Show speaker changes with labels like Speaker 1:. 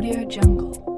Speaker 1: Audio Jungle.